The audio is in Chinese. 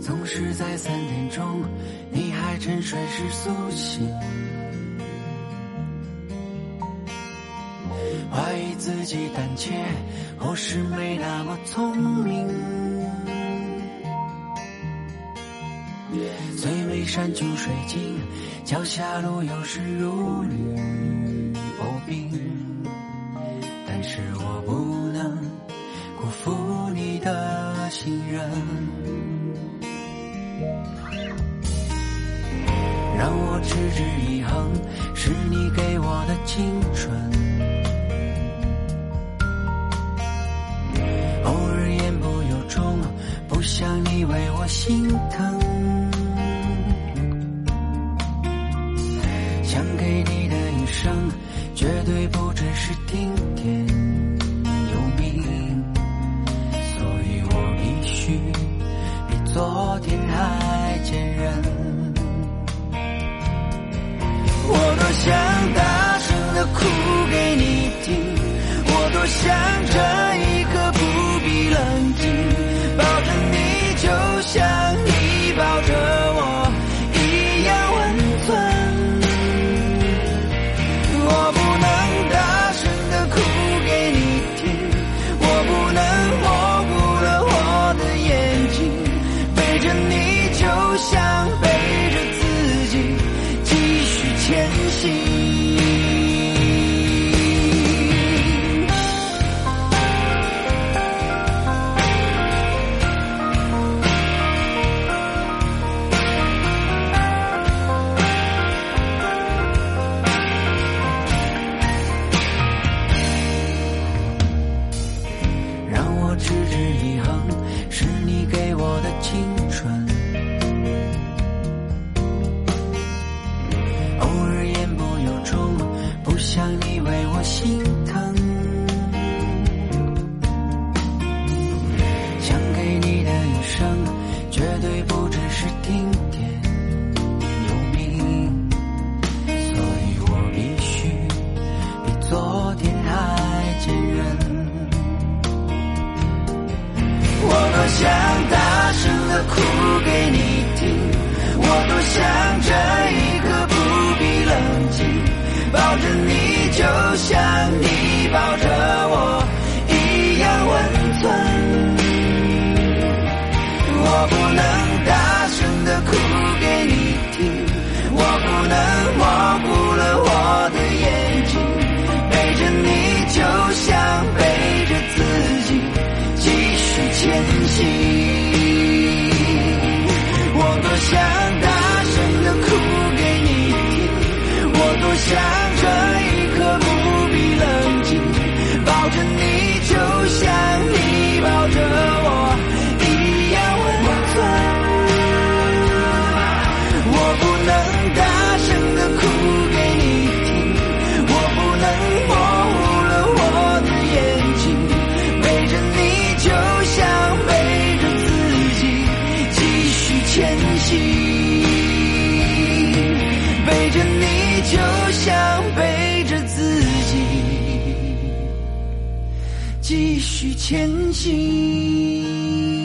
总是在三点钟，你还沉睡时苏醒，怀疑自己胆怯，或是没那么聪明。最美山穷水尽，脚下路有时如履薄冰，但是我不能辜负你的信任。让我持之以恒，是你给我的青春。偶尔言不由衷，不想你为我心疼。想给你的一生，绝对不只是听天由命，所以我必须比昨天还哭给你听，我多想这一刻不必冷静，抱着你就像你抱着我一样温存。我不能大声的哭给你听，我不能模糊了我的眼睛，背着你就像背我想大声的哭给你听，我多想这一刻不必冷静，抱着你就像你抱着我一样温存。我不能不能大声的哭给你听我不能模糊了我的眼睛背着你就像背着自己继续前行背着你就像背着自己继续前行。